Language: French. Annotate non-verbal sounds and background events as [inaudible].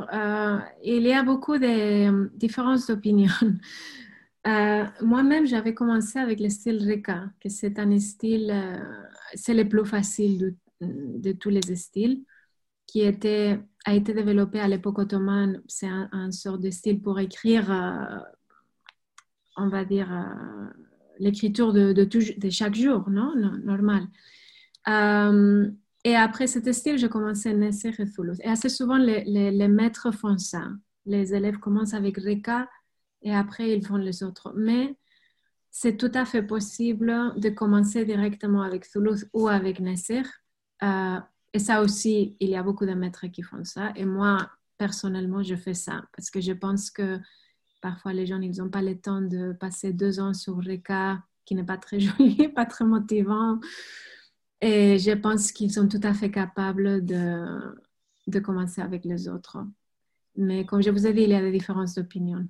Euh, il y a beaucoup de différences d'opinion. [laughs] Euh, moi-même, j'avais commencé avec le style Reka, que c'est un style, euh, c'est le plus facile de, tous les styles, qui a été développé à l'époque ottomane. C'est un, un, sort de style pour écrire, on va dire, l'écriture de, de, chaque jour, non? Normal. Et après cet style, je commençais à Nesser et assez souvent, les, maîtres font ça. Les élèves commencent avec Reka et après, ils font les autres. Mais c'est tout à fait possible de commencer directement avec Toulouse ou avec Nesser. Euh, et ça aussi, il y a beaucoup de maîtres qui font ça. Et moi, personnellement, je fais ça parce que je pense que parfois les gens, ils n'ont pas le temps de passer deux ans sur Reka, qui n'est pas très [laughs] joli, pas très motivant. Et je pense qu'ils sont tout à fait capables de, de commencer avec les autres. Mais comme je vous ai dit, il y a des différences d'opinion.